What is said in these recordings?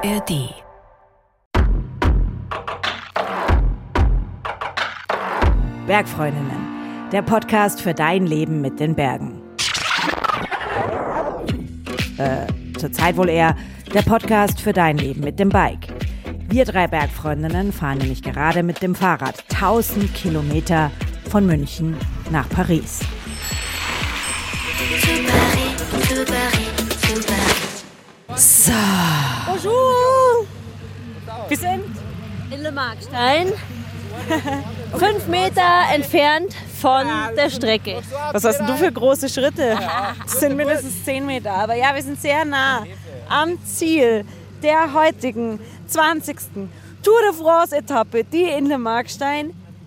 ARD. Bergfreundinnen, der Podcast für dein Leben mit den Bergen. Äh, zurzeit wohl eher der Podcast für dein Leben mit dem Bike. Wir drei Bergfreundinnen fahren nämlich gerade mit dem Fahrrad 1000 Kilometer von München nach Paris. So. Bonjour! Wir sind in Le Markstein, fünf Meter entfernt von der Strecke. Was hast denn du für große Schritte? Das sind mindestens 10 Meter. Aber ja, wir sind sehr nah am Ziel der heutigen 20. Tour de France-Etappe, die in Le Markstein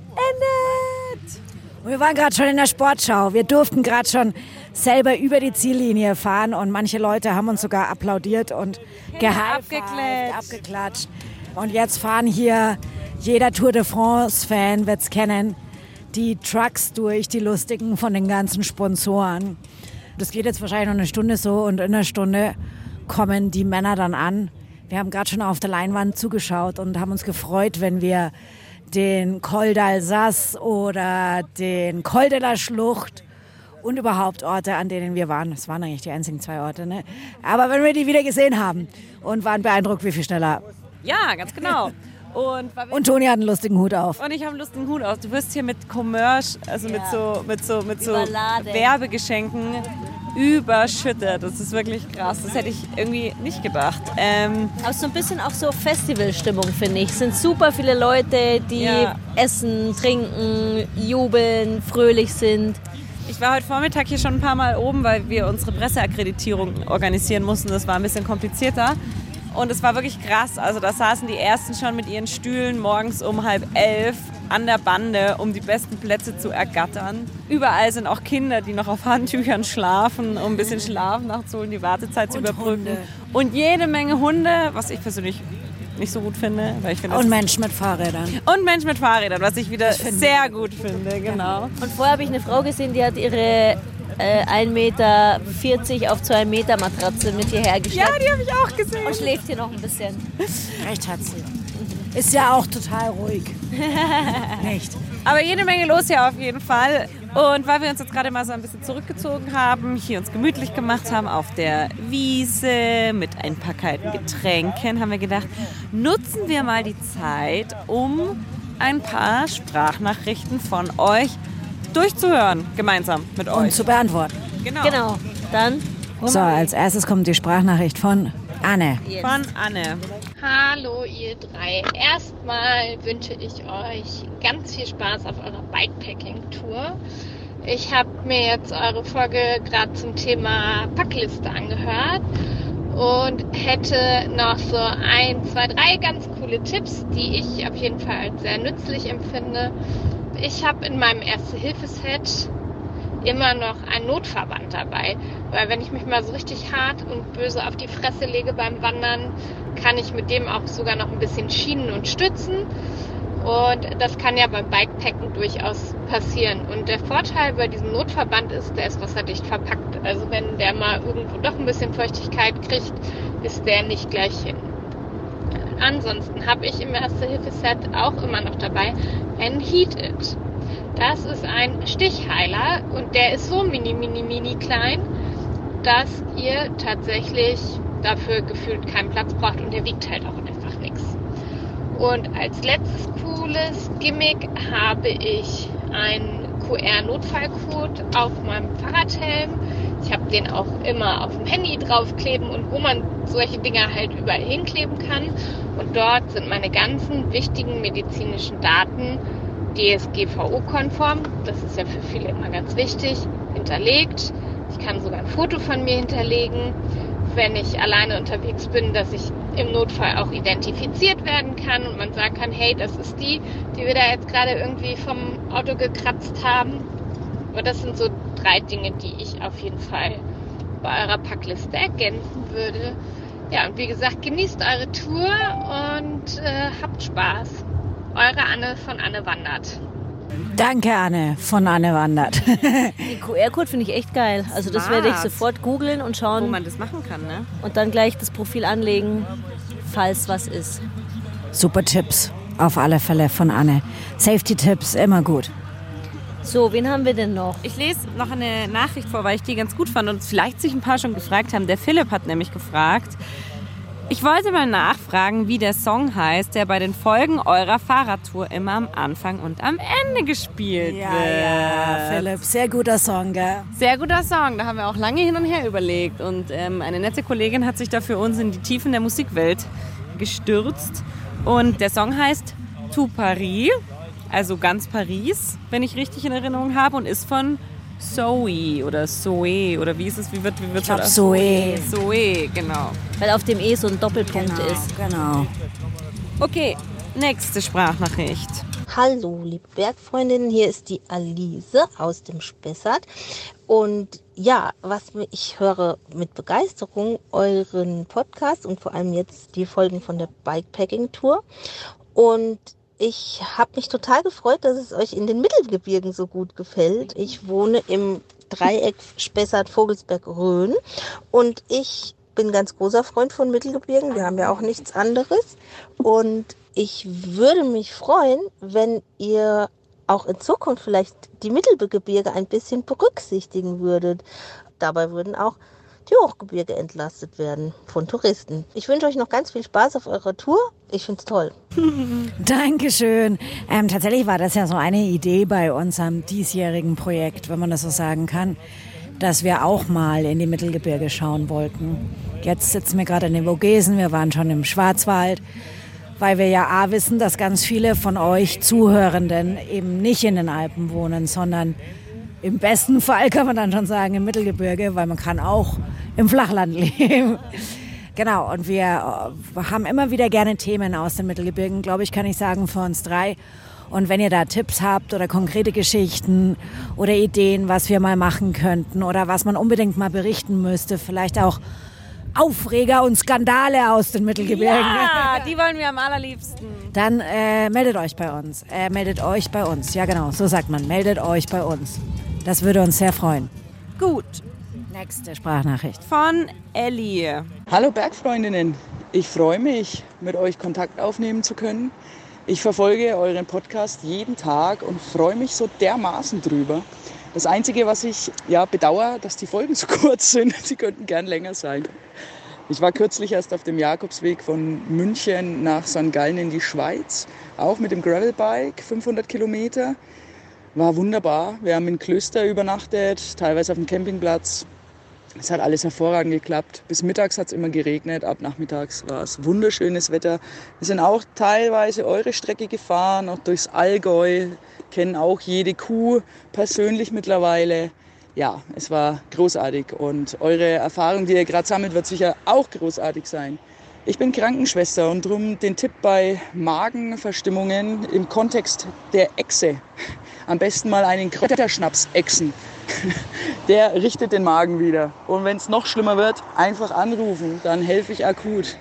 endet. Wir waren gerade schon in der Sportschau. Wir durften gerade schon selber über die Ziellinie fahren und manche Leute haben uns sogar applaudiert und abgeklatscht. abgeklatscht. Und jetzt fahren hier, jeder Tour de France-Fan wird es kennen, die Trucks durch, die lustigen von den ganzen Sponsoren. Das geht jetzt wahrscheinlich noch eine Stunde so und in einer Stunde kommen die Männer dann an. Wir haben gerade schon auf der Leinwand zugeschaut und haben uns gefreut, wenn wir den Col d'Alsace oder den Col de la Schlucht und überhaupt Orte, an denen wir waren. Das waren eigentlich die einzigen zwei Orte. Ne? Aber wenn wir die wieder gesehen haben und waren beeindruckt, wie viel schneller. Ja, ganz genau. Und, Und Toni hat einen lustigen Hut auf. und ich habe einen lustigen Hut aus. Du wirst hier mit Commerce, also mit so, mit so, mit so Überladen. Werbegeschenken überschüttet. Das ist wirklich krass. Das hätte ich irgendwie nicht gedacht. Ähm, Aber so ein bisschen auch so Festivalstimmung, finde ich. Es sind super viele Leute, die Ja. essen, trinken, jubeln, fröhlich sind. Ich war heute Vormittag hier schon ein paar Mal oben, weil wir unsere Presseakkreditierung organisieren mussten. Das war ein bisschen komplizierter. Und es war wirklich krass. Also da saßen die Ersten schon mit ihren Stühlen morgens um halb elf an der Bande, um die besten Plätze zu ergattern. Überall sind auch Kinder, die noch auf Handtüchern schlafen, um ein bisschen Schlaf nachzuholen, die Wartezeit zu Und überbrücken. Hunde. Und jede Menge Hunde, was ich persönlich nicht so gut finde. Weil ich finde Und Menschen mit Fahrrädern. und Mensch mit Fahrrädern, was ich wieder finden sehr gut finde. Genau. Und vorher habe ich eine Frau gesehen, die hat ihre äh, 1,40 Meter auf 2 Meter Matratze mit hierher Ja, geschleppt die habe ich auch gesehen. und schläft hier noch ein bisschen. Recht hat sie. Ist ja auch total ruhig. Nicht? Aber jede Menge los hier auf jeden Fall. Und weil wir uns jetzt gerade mal so ein bisschen zurückgezogen haben, hier uns gemütlich gemacht haben auf der Wiese mit ein paar kalten Getränken, haben wir gedacht, nutzen wir mal die Zeit, um ein paar Sprachnachrichten von euch durchzuhören, gemeinsam mit Und euch. zu beantworten. Genau. Genau. Dann So, als erstes kommt die Sprachnachricht von Anne. Von Anne. Hallo ihr drei. Erstmal wünsche ich euch ganz viel Spaß auf eurer Bikepacking-Tour. Ich habe mir jetzt eure Folge gerade zum Thema Packliste angehört und hätte noch so ein, zwei, drei ganz coole Tipps, die ich auf jeden Fall als sehr nützlich empfinde. Ich habe in meinem Erste-Hilfe-Set immer noch einen Notverband dabei. Weil wenn ich mich mal so richtig hart und böse auf die Fresse lege beim Wandern, kann ich mit dem auch sogar noch ein bisschen schienen und stützen. Und das kann ja beim Bikepacken durchaus passieren. Und der Vorteil bei diesem Notverband ist, der ist wasserdicht verpackt. Also wenn der mal irgendwo doch ein bisschen Feuchtigkeit kriegt, ist der nicht gleich hin. Ansonsten habe ich im Erste-Hilfe-Set auch immer noch dabei einen Heat It. Das ist ein Stichheiler und der ist so mini, mini, mini klein, dass ihr tatsächlich dafür gefühlt keinen Platz braucht und der wiegt halt auch einfach nichts. Und als letztes cooles Gimmick habe ich einen QR-Notfallcode auf meinem Fahrradhelm. Ich habe den auch immer auf dem Handy draufkleben und wo man solche Dinger halt überall hinkleben kann. Und dort sind meine ganzen wichtigen medizinischen Daten DSGVO-konform, das ist ja für viele immer ganz wichtig, hinterlegt. Ich kann sogar ein Foto von mir hinterlegen, wenn ich alleine unterwegs bin, dass ich im Notfall auch identifiziert werden kann und man sagen kann, hey, das ist die, die wir da jetzt gerade irgendwie vom Auto gekratzt haben. Aber das sind so drei Dinge, die ich auf jeden Fall bei eurer Packliste ergänzen würde. Ja, und wie gesagt, genießt eure Tour und äh, habt Spaß. Eure Anne von Anne Wandert. Danke, Anne, von Anne Wandert. den QR-Code finde ich echt geil. Also das werde ich sofort googeln und Wo schauen man das machen kann, ne? und dann gleich das Profil anlegen. falls was ist. Super Tipps, auf alle Fälle von Anne. Safety-Tipps, immer gut. So, wen haben wir denn noch? Ich lese noch eine Nachricht vor, weil ich die ganz gut fand und vielleicht sich ein paar schon gefragt haben. Der Philipp hat nämlich gefragt, ich wollte mal nachfragen, wie der Song heißt, der bei den Folgen eurer Fahrradtour immer am Anfang und am Ende gespielt Ja, wird. ja, Philipp, sehr guter Song, gell? Sehr guter Song, da haben wir auch lange hin und her überlegt. Und ähm, eine nette Kollegin hat sich da für uns in die Tiefen der Musikwelt gestürzt. Und der Song heißt Tout Paris, also ganz Paris, wenn ich richtig in Erinnerung habe, und ist von Zoe oder Zoe oder wie ist es, wie wird wie wird Ich glaub, Zoe. Zoe, genau. Weil auf dem E so ein Doppelpunkt ist. Genau. Okay, nächste Sprachnachricht. Hallo, liebe Bergfreundinnen, hier ist die Alice aus dem Spessart. Und ja, was ich höre mit Begeisterung euren Podcast und vor allem jetzt die Folgen von der Bikepacking-Tour. Und ich habe mich total gefreut, dass es euch in den Mittelgebirgen so gut gefällt. Ich wohne im Dreieck Spessart-Vogelsberg-Rhön und ich bin ganz großer Freund von Mittelgebirgen. Wir haben ja auch nichts anderes. Und ich würde mich freuen, wenn ihr auch in Zukunft vielleicht die Mittelgebirge ein bisschen berücksichtigen würdet. Dabei würden auch die Hochgebirge entlastet werden von Touristen. Ich wünsche euch noch ganz viel Spaß auf eurer Tour. Ich finde es toll. Dankeschön. Ähm, tatsächlich war das ja so eine Idee bei unserem diesjährigen Projekt, wenn man das so sagen kann, dass wir auch mal in die Mittelgebirge schauen wollten. Jetzt sitzen wir gerade in den Vogesen, wir waren schon im Schwarzwald, weil wir ja A wissen, dass ganz viele von euch Zuhörenden eben nicht in den Alpen wohnen, sondern im besten Fall kann man dann schon sagen im Mittelgebirge, weil man kann auch im Flachland leben. Genau, und wir äh, haben immer wieder gerne Themen aus den Mittelgebirgen, glaube ich, kann ich sagen, für uns drei. Und wenn ihr da Tipps habt oder konkrete Geschichten oder Ideen, was wir mal machen könnten oder was man unbedingt mal berichten müsste, vielleicht auch Aufreger und Skandale aus den Mittelgebirgen, Ja, die wollen wir am allerliebsten. dann äh, meldet euch bei uns. Äh, meldet euch bei uns. Ja, genau, so sagt man. Meldet euch bei uns. Das würde uns sehr freuen. Gut, Nächste Sprachnachricht. von Ellie. Hallo Bergfreundinnen, ich freue mich, mit euch Kontakt aufnehmen zu können. Ich verfolge euren Podcast jeden Tag und freue mich so dermaßen drüber. Das Einzige, was ich ja, bedauere, dass die Folgen so kurz sind. Sie könnten gern länger sein. Ich war kürzlich erst auf dem Jakobsweg von München nach St. Gallen in die Schweiz, auch mit dem Gravelbike, 500 Kilometer. War wunderbar. Wir haben in Klöster übernachtet, teilweise auf dem Campingplatz. Es hat alles hervorragend geklappt. Bis mittags hat es immer geregnet, ab nachmittags war es wunderschönes Wetter. Wir sind auch teilweise eure Strecke gefahren, auch durchs Allgäu, kennen auch jede Kuh persönlich mittlerweile. Ja, es war großartig und eure Erfahrung, die ihr gerade sammelt, wird sicher auch großartig sein. Ich bin Krankenschwester und drum den Tipp bei Magenverstimmungen im Kontext der Echse. Am besten mal einen Kräuterschnaps exen. Der richtet den Magen wieder. Und wenn es noch schlimmer wird, einfach anrufen, dann helfe ich akut.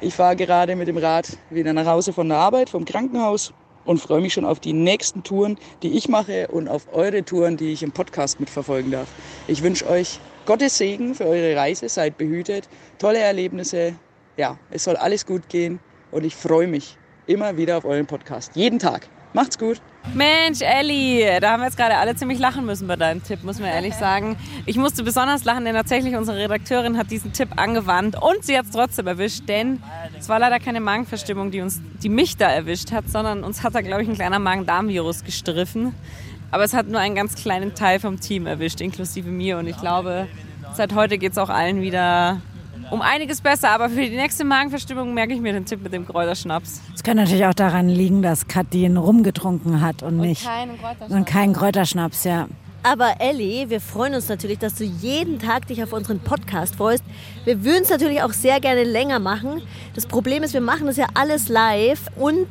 Ich fahre gerade mit dem Rad wieder nach Hause von der Arbeit, vom Krankenhaus und freue mich schon auf die nächsten Touren, die ich mache und auf eure Touren, die ich im Podcast mitverfolgen darf. Ich wünsche euch Gottes Segen für eure Reise, seid behütet, tolle Erlebnisse. Ja, es soll alles gut gehen und ich freue mich immer wieder auf euren Podcast. Jeden Tag. Macht's gut. Mensch, Elli, da haben wir jetzt gerade alle ziemlich lachen müssen bei deinem Tipp, muss man ehrlich sagen. Ich musste besonders lachen, denn tatsächlich unsere Redakteurin hat diesen Tipp angewandt und sie hat es trotzdem erwischt, denn es war leider keine Magenverstimmung, die, uns, die mich da erwischt hat, sondern uns hat da, glaube ich, ein kleiner Magen-Darm-Virus gestriffen. Aber es hat nur einen ganz kleinen Teil vom Team erwischt, inklusive mir. Und ich glaube, seit heute geht es auch allen wieder um einiges besser. Aber für die nächste Magenverstimmung merke ich mir den Tipp mit dem Kräuterschnaps. Es kann natürlich auch daran liegen, dass Katrin rumgetrunken hat und nicht keinen Kräuterschnaps. und kein Kräuterschnaps, ja. Aber Ellie, wir freuen uns natürlich, dass du jeden Tag dich auf unseren Podcast freust. Wir würden es natürlich auch sehr gerne länger machen. Das Problem ist, wir machen das ja alles live und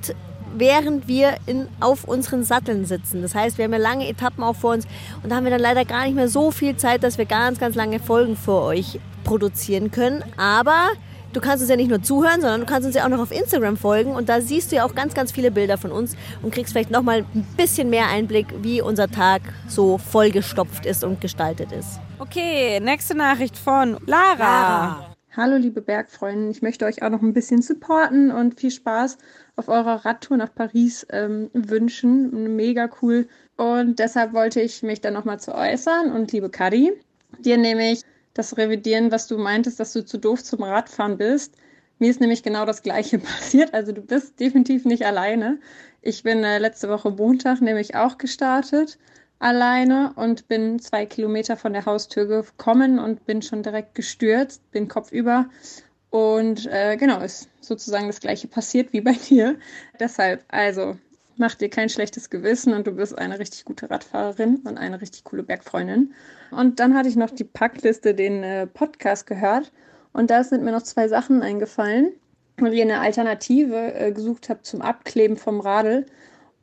während wir in, auf unseren Satteln sitzen. Das heißt, wir haben ja lange Etappen auch vor uns und da haben wir dann leider gar nicht mehr so viel Zeit, dass wir ganz, ganz lange Folgen für euch produzieren können. Aber du kannst uns ja nicht nur zuhören, sondern du kannst uns ja auch noch auf Instagram folgen und da siehst du ja auch ganz, ganz viele Bilder von uns und kriegst vielleicht nochmal ein bisschen mehr Einblick, wie unser Tag so vollgestopft ist und gestaltet ist. Okay, nächste Nachricht von Lara. Lara. Hallo liebe Bergfreunde, ich möchte euch auch noch ein bisschen supporten und viel Spaß auf eurer Radtour nach Paris ähm, wünschen. Mega cool. Und deshalb wollte ich mich dann nochmal zu äußern. Und liebe Kari, dir nehme ich das revidieren, was du meintest, dass du zu doof zum Radfahren bist. Mir ist nämlich genau das Gleiche passiert. Also du bist definitiv nicht alleine. Ich bin äh, letzte Woche Montag nämlich auch gestartet alleine und bin zwei Kilometer von der Haustür gekommen und bin schon direkt gestürzt, bin kopfüber. Und äh, genau, ist sozusagen das gleiche passiert wie bei dir. Deshalb, also, mach dir kein schlechtes Gewissen und du bist eine richtig gute Radfahrerin und eine richtig coole Bergfreundin. Und dann hatte ich noch die Packliste, den äh, Podcast gehört. Und da sind mir noch zwei Sachen eingefallen, weil ich eine Alternative äh, gesucht habe zum Abkleben vom Radl.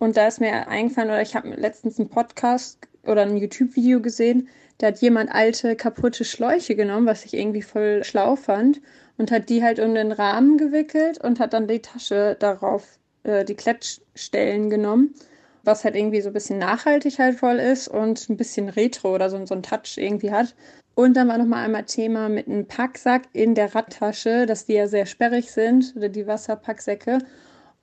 Und da ist mir eingefallen, oder ich habe letztens einen Podcast oder ein YouTube-Video gesehen, da hat jemand alte, kaputte Schläuche genommen, was ich irgendwie voll schlau fand, und hat die halt um den Rahmen gewickelt und hat dann die Tasche darauf, äh, die Klettstellen genommen, was halt irgendwie so ein bisschen nachhaltig halt voll ist und ein bisschen retro oder so, so ein Touch irgendwie hat. Und dann war nochmal einmal Thema mit einem Packsack in der Radtasche, dass die ja sehr sperrig sind, oder die Wasserpacksäcke.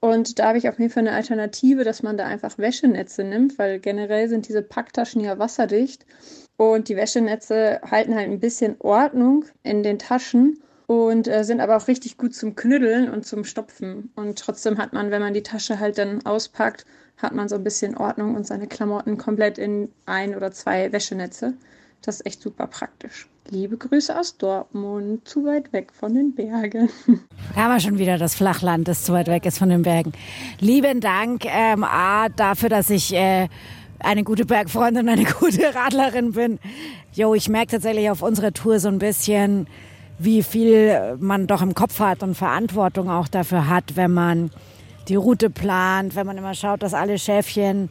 Und da habe ich auf jeden Fall eine Alternative, dass man da einfach Wäschenetze nimmt, weil generell sind diese Packtaschen ja wasserdicht. Und die Wäschenetze halten halt ein bisschen Ordnung in den Taschen und äh, sind aber auch richtig gut zum Knüddeln und zum Stopfen. Und trotzdem hat man, wenn man die Tasche halt dann auspackt, hat man so ein bisschen Ordnung und seine Klamotten komplett in ein oder zwei Wäschenetze. Das ist echt super praktisch. Liebe Grüße aus Dortmund, zu weit weg von den Bergen. Da haben wir schon wieder das Flachland, das zu weit weg ist von den Bergen. Lieben Dank ähm, A, dafür, dass ich äh, eine gute Bergfreundin und eine gute Radlerin bin. Jo, ich merke tatsächlich auf unserer Tour so ein bisschen, wie viel man doch im Kopf hat und Verantwortung auch dafür hat, wenn man die Route plant, wenn man immer schaut, dass alle Schäfchen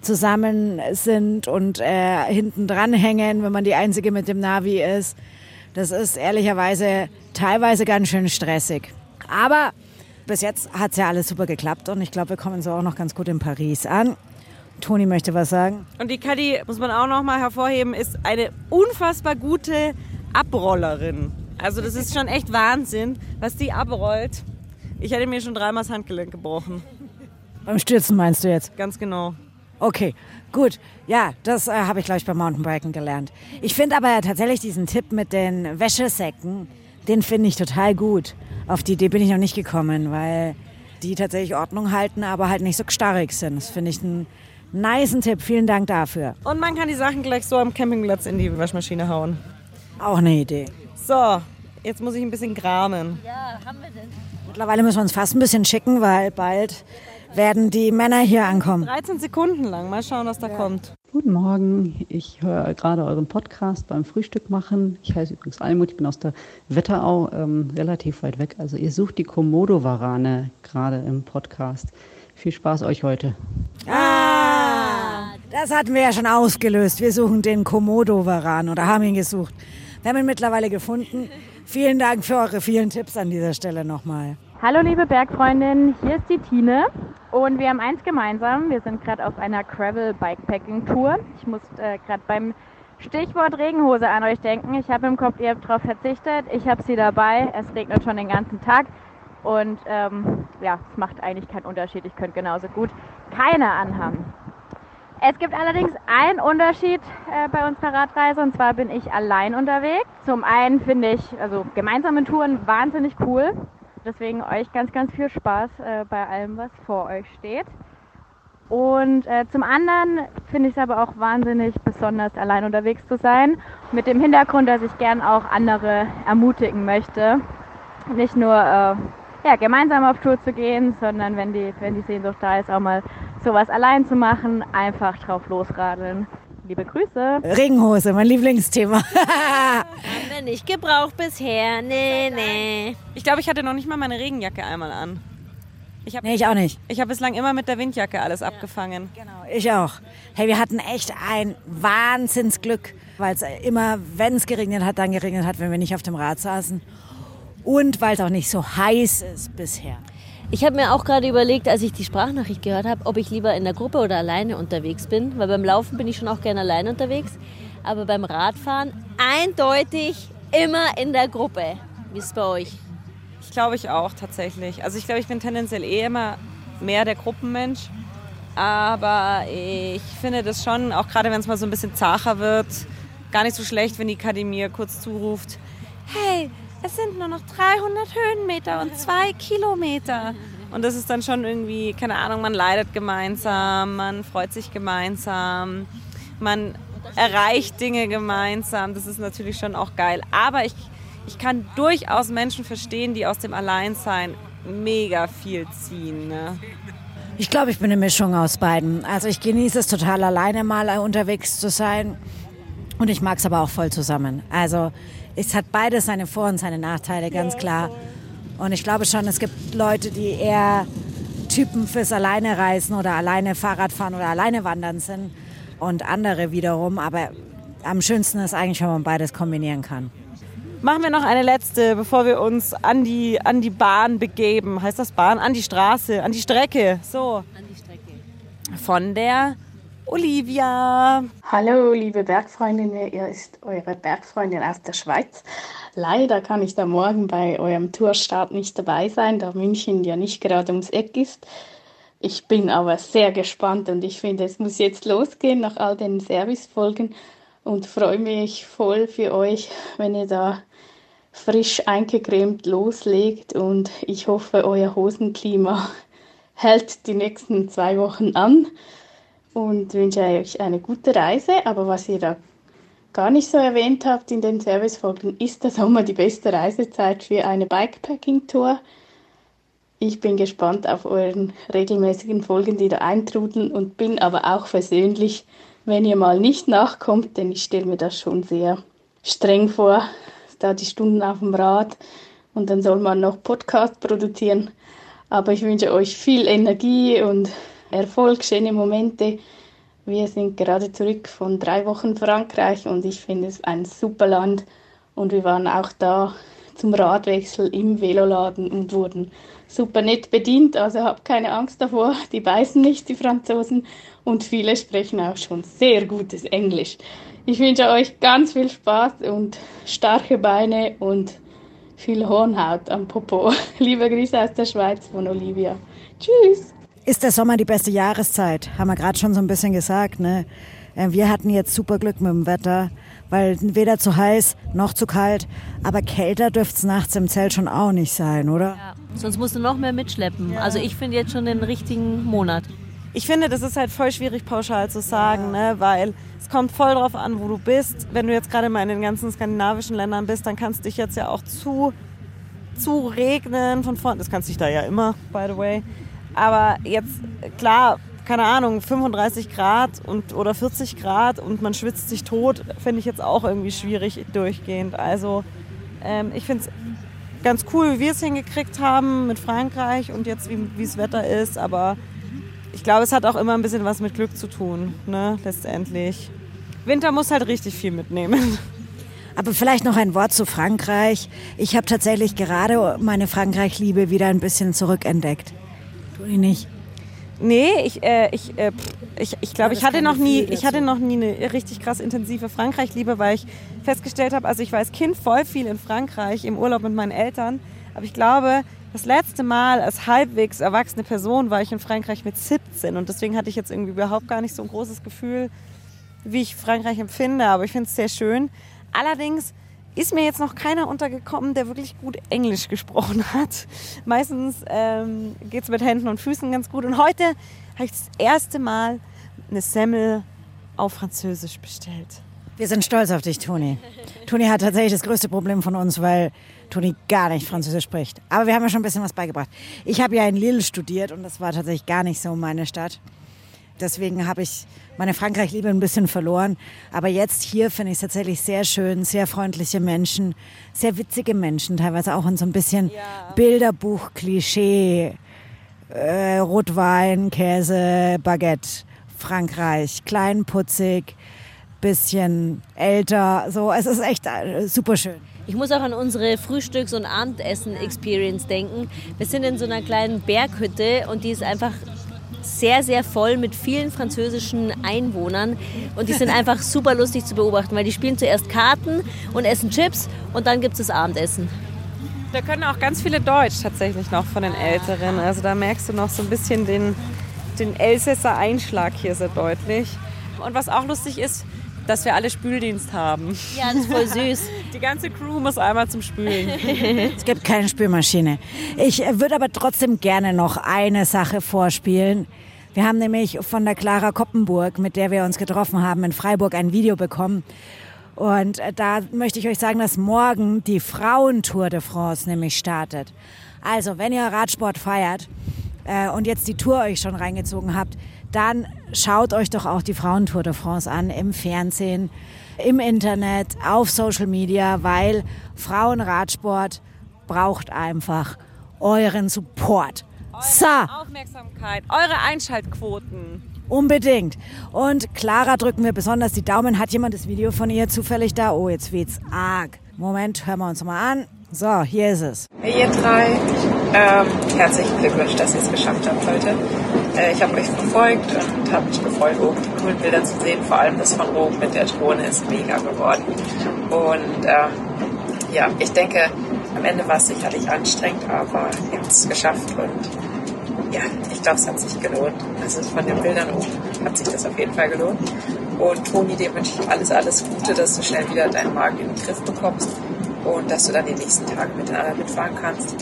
zusammen sind und äh, hinten dran hängen, wenn man die Einzige mit dem Navi ist. Das ist ehrlicherweise teilweise ganz schön stressig. Aber bis jetzt hat es ja alles super geklappt und ich glaube, wir kommen so auch noch ganz gut in Paris an. Toni möchte was sagen. Und die Kadi, muss man auch noch mal hervorheben, ist eine unfassbar gute Abrollerin. Also das ist schon echt Wahnsinn, was die abrollt. Ich hätte mir schon dreimal das Handgelenk gebrochen. Beim Stürzen meinst du jetzt? Ganz genau. Okay, gut. Ja, das äh, habe ich, glaube ich, beim Mountainbiken gelernt. Ich finde aber tatsächlich diesen Tipp mit den Wäschesäcken, den finde ich total gut. Auf die Idee bin ich noch nicht gekommen, weil die tatsächlich Ordnung halten, aber halt nicht so starrig sind. Das finde ich einen niceen Tipp. Vielen Dank dafür. Und man kann die Sachen gleich so am Campingplatz in die Waschmaschine hauen. Auch eine Idee. So, jetzt muss ich ein bisschen gramen. Ja, haben wir denn? Mittlerweile müssen wir uns fast ein bisschen schicken, weil bald werden die Männer hier ankommen. 13 Sekunden lang. Mal schauen, was da ja. kommt. Guten Morgen. Ich höre gerade euren Podcast beim Frühstück machen. Ich heiße übrigens Almut. Ich bin aus der Wetterau, ähm, relativ weit weg. Also ihr sucht die Komodo-Warane gerade im Podcast. Viel Spaß euch heute. Ah, das hatten wir ja schon ausgelöst. Wir suchen den Komodo-Varan oder haben ihn gesucht. Wir haben ihn mittlerweile gefunden. Vielen Dank für eure vielen Tipps an dieser Stelle nochmal. Hallo liebe Bergfreundin, hier ist die Tine und wir haben eins gemeinsam. Wir sind gerade auf einer Gravel Bikepacking Tour. Ich muss äh, gerade beim Stichwort Regenhose an euch denken. Ich habe im Kopf, ihr habt darauf verzichtet. Ich habe sie dabei. Es regnet schon den ganzen Tag und ähm, ja, es macht eigentlich keinen Unterschied. Ich könnte genauso gut keine anhaben. Es gibt allerdings einen Unterschied äh, bei unserer Radreise und zwar bin ich allein unterwegs. Zum einen finde ich also gemeinsame Touren wahnsinnig cool. Deswegen euch ganz, ganz viel Spaß äh, bei allem, was vor euch steht. Und äh, zum anderen finde ich es aber auch wahnsinnig besonders, allein unterwegs zu sein. Mit dem Hintergrund, dass ich gern auch andere ermutigen möchte. Nicht nur äh, ja, gemeinsam auf Tour zu gehen, sondern wenn die, wenn die Sehnsucht da ist, auch mal sowas allein zu machen, einfach drauf losradeln. Liebe Grüße. Regenhose, mein Lieblingsthema. Haben wir nicht gebraucht bisher. Nee, nee. Ich glaube, ich hatte noch nicht mal meine Regenjacke einmal an. Ich hab, nee, ich auch nicht. Ich habe bislang immer mit der Windjacke alles ja. abgefangen. Genau, ich auch. Hey, wir hatten echt ein Wahnsinnsglück, weil es immer, wenn es geregnet hat, dann geregnet hat, wenn wir nicht auf dem Rad saßen. Und weil es auch nicht so heiß ist bisher. Ich habe mir auch gerade überlegt, als ich die Sprachnachricht gehört habe, ob ich lieber in der Gruppe oder alleine unterwegs bin. Weil beim Laufen bin ich schon auch gerne alleine unterwegs. Aber beim Radfahren eindeutig immer in der Gruppe. Wie ist es bei euch? Ich glaube ich auch tatsächlich. Also ich glaube, ich bin tendenziell eh immer mehr der Gruppenmensch. Aber ich finde das schon, auch gerade wenn es mal so ein bisschen zacher wird, gar nicht so schlecht, wenn die Kadi mir kurz zuruft, hey, es sind nur noch 300 Höhenmeter und zwei Kilometer. Und das ist dann schon irgendwie, keine Ahnung, man leidet gemeinsam, man freut sich gemeinsam, man erreicht Dinge gemeinsam. Das ist natürlich schon auch geil. Aber ich, ich kann durchaus Menschen verstehen, die aus dem Alleinsein mega viel ziehen. Ne? Ich glaube, ich bin eine Mischung aus beiden. Also ich genieße es total alleine mal unterwegs zu sein. Und ich mag es aber auch voll zusammen. Also es hat beides seine Vor- und seine Nachteile, ganz klar. Und ich glaube schon, es gibt Leute, die eher Typen fürs Alleine reisen oder alleine Fahrrad fahren oder alleine wandern sind und andere wiederum. Aber am schönsten ist eigentlich, wenn man beides kombinieren kann. Machen wir noch eine letzte, bevor wir uns an die, an die Bahn begeben. Heißt das Bahn? An die Straße, an die Strecke. So. An die Strecke. Von der Olivia. Hallo, liebe Bergfreundinnen, ihr ist eure Bergfreundin aus der Schweiz. Leider kann ich da morgen bei eurem Tourstart nicht dabei sein, da München ja nicht gerade ums Eck ist. Ich bin aber sehr gespannt und ich finde, es muss jetzt losgehen nach all den Servicefolgen und freue mich voll für euch, wenn ihr da frisch eingecremt loslegt und ich hoffe, euer Hosenklima hält die nächsten zwei Wochen an und wünsche euch eine gute Reise. Aber was ihr da gar nicht so erwähnt habt in den Servicefolgen, ist der Sommer die beste Reisezeit für eine Bikepacking-Tour. Ich bin gespannt auf euren regelmäßigen Folgen, die da eintrudeln und bin aber auch versöhnlich, wenn ihr mal nicht nachkommt, denn ich stelle mir das schon sehr streng vor, da die Stunden auf dem Rad und dann soll man noch Podcast produzieren. Aber ich wünsche euch viel Energie und Erfolg, schöne Momente. Wir sind gerade zurück von drei Wochen Frankreich und ich finde es ein super Land. Und wir waren auch da zum Radwechsel im Veloladen und wurden super nett bedient. Also habt keine Angst davor, die beißen nicht, die Franzosen. Und viele sprechen auch schon sehr gutes Englisch. Ich wünsche euch ganz viel Spaß und starke Beine und viel Hornhaut am Popo. Liebe Grüße aus der Schweiz von Olivia. Tschüss! Ist der Sommer die beste Jahreszeit? Haben wir gerade schon so ein bisschen gesagt. Ne? Äh, wir hatten jetzt super Glück mit dem Wetter, weil weder zu heiß noch zu kalt. Aber kälter dürfte es nachts im Zelt schon auch nicht sein, oder? Ja, sonst musst du noch mehr mitschleppen. Ja. Also ich finde jetzt schon den richtigen Monat. Ich finde, das ist halt voll schwierig pauschal zu sagen, ja. ne? weil es kommt voll drauf an, wo du bist. Wenn du jetzt gerade mal in den ganzen skandinavischen Ländern bist, dann kannst du dich jetzt ja auch zu, zu regnen von vorne. Das kannst du dich da ja immer, by the way. Aber jetzt, klar, keine Ahnung, 35 Grad und, oder 40 Grad und man schwitzt sich tot, finde ich jetzt auch irgendwie schwierig durchgehend. Also ähm, ich finde es ganz cool, wie wir es hingekriegt haben mit Frankreich und jetzt, wie es Wetter ist. Aber ich glaube, es hat auch immer ein bisschen was mit Glück zu tun, ne, letztendlich. Winter muss halt richtig viel mitnehmen. Aber vielleicht noch ein Wort zu Frankreich. Ich habe tatsächlich gerade meine Frankreich-Liebe wieder ein bisschen zurückentdeckt. Du nicht? Nee, ich, äh, ich, äh, ich, ich glaube, ich hatte noch nie, ich hatte noch nie eine richtig krass intensive Frankreich-Liebe, weil ich festgestellt habe, also ich war als Kind voll viel in Frankreich im Urlaub mit meinen Eltern, aber ich glaube, das letzte Mal als halbwegs erwachsene Person war ich in Frankreich mit 17 und deswegen hatte ich jetzt irgendwie überhaupt gar nicht so ein großes Gefühl, wie ich Frankreich empfinde, aber ich finde es sehr schön. Allerdings ist mir jetzt noch keiner untergekommen, der wirklich gut Englisch gesprochen hat. Meistens ähm, geht es mit Händen und Füßen ganz gut. Und heute habe ich das erste Mal eine Semmel auf Französisch bestellt. Wir sind stolz auf dich, Toni. Toni hat tatsächlich das größte Problem von uns, weil Toni gar nicht Französisch spricht. Aber wir haben ja schon ein bisschen was beigebracht. Ich habe ja in Lille studiert und das war tatsächlich gar nicht so meine Stadt. Deswegen habe ich meine Frankreich-Liebe ein bisschen verloren. Aber jetzt hier finde ich es tatsächlich sehr schön, sehr freundliche Menschen, sehr witzige Menschen, teilweise auch in so ein bisschen ja. Bilderbuch-Klischee. Äh, Rotwein, Käse, Baguette, Frankreich, klein, putzig, bisschen älter. So, es ist echt äh, super schön. Ich muss auch an unsere Frühstücks- und Abendessen-Experience denken. Wir sind in so einer kleinen Berghütte und die ist einfach sehr, sehr voll mit vielen französischen Einwohnern. Und die sind einfach super lustig zu beobachten, weil die spielen zuerst Karten und essen Chips und dann gibt es das Abendessen. Da können auch ganz viele Deutsch tatsächlich noch von den Älteren. Also da merkst du noch so ein bisschen den, den Elsässer Einschlag hier sehr deutlich. Und was auch lustig ist, dass wir alle Spüldienst haben. Ja, das ist voll süß. Die ganze Crew muss einmal zum Spülen. Es gibt keine Spülmaschine. Ich würde aber trotzdem gerne noch eine Sache vorspielen. Wir haben nämlich von der Clara Koppenburg, mit der wir uns getroffen haben, in Freiburg ein Video bekommen. Und äh, da möchte ich euch sagen, dass morgen die Frauentour de France nämlich startet. Also, wenn ihr Radsport feiert äh, und jetzt die Tour euch schon reingezogen habt, dann schaut euch doch auch die Frauentour de France an im Fernsehen, im Internet, auf Social Media, weil Frauenradsport braucht einfach euren Support. So. Aufmerksamkeit, eure Einschaltquoten. Unbedingt. Und Clara drücken wir besonders die Daumen. Hat jemand das Video von ihr zufällig da? Oh, jetzt weht's arg. Moment, hören wir uns mal an. So, hier ist es. Hey ihr drei, ähm, herzlichen Glückwunsch, dass ihr es geschafft habt heute. Äh, ich habe euch verfolgt und habe mich gefreut, oben die coolen Bilder zu sehen. Vor allem das von oben mit der Drohne ist mega geworden. Und ähm, ja, ich denke, am Ende war es sicherlich anstrengend, aber ihr habt es geschafft und ja, ich glaube, es hat sich gelohnt. Also von den Bildern oben hat sich das auf jeden Fall gelohnt. Und Toni, dir wünsche ich alles, alles Gute, dass du schnell wieder deinen Magen in den Griff bekommst und dass du dann die nächsten Tage mit den anderen mitfahren kannst.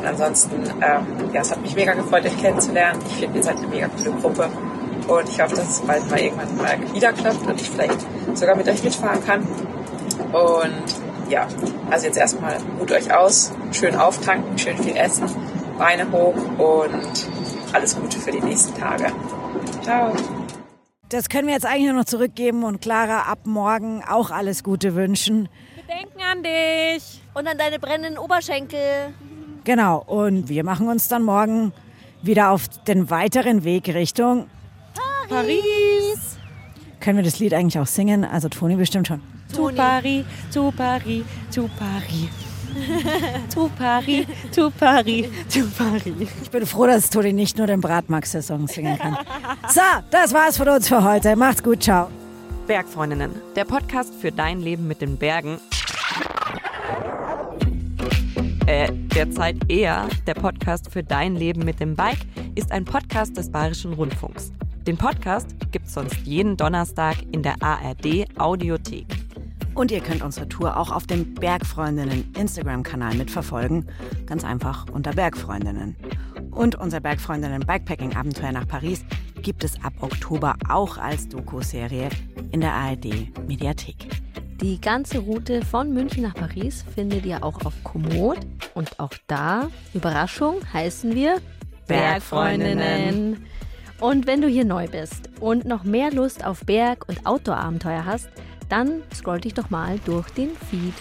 Und ansonsten, ähm, ja, es hat mich mega gefreut, euch kennenzulernen. Ich finde, ihr seid eine mega coole Gruppe. Und ich hoffe, dass es bald mal irgendwann mal wieder klappt und ich vielleicht sogar mit euch mitfahren kann. Und ja, also jetzt erstmal ruht euch aus, schön auftanken, schön viel essen, Beine hoch und alles Gute für die nächsten Tage. Ciao. Das können wir jetzt eigentlich nur noch zurückgeben und Clara ab morgen auch alles Gute wünschen. Wir denken an dich. Und an deine brennenden Oberschenkel. Genau, und wir machen uns dann morgen wieder auf den weiteren Weg Richtung Paris. Können wir das Lied eigentlich auch singen? Also Toni bestimmt schon. Zu Paris, zu Paris, zu Paris. zu Paris, zu Paris, zu Paris. Ich bin froh, dass Toni nicht nur den Bratmax-Song singen kann. So, das war's von uns für heute. Macht's gut, ciao. Bergfreundinnen, der Podcast für dein Leben mit den Bergen. Äh, derzeit eher der Podcast für dein Leben mit dem Bike ist ein Podcast des Bayerischen Rundfunks. Den Podcast gibt's sonst jeden Donnerstag in der ARD Audiothek. Und ihr könnt unsere Tour auch auf dem Bergfreundinnen Instagram-Kanal mitverfolgen. Ganz einfach unter Bergfreundinnen. Und unser Bergfreundinnen Bikepacking-Abenteuer nach Paris gibt es ab Oktober auch als Doku-Serie in der ARD Mediathek. Die ganze Route von München nach Paris findet ihr auch auf Komoot. Und auch da, Überraschung, heißen wir Bergfreundinnen. Und wenn du hier neu bist und noch mehr Lust auf Berg- und Outdoor-Abenteuer hast, dann scroll dich doch mal durch den Feed.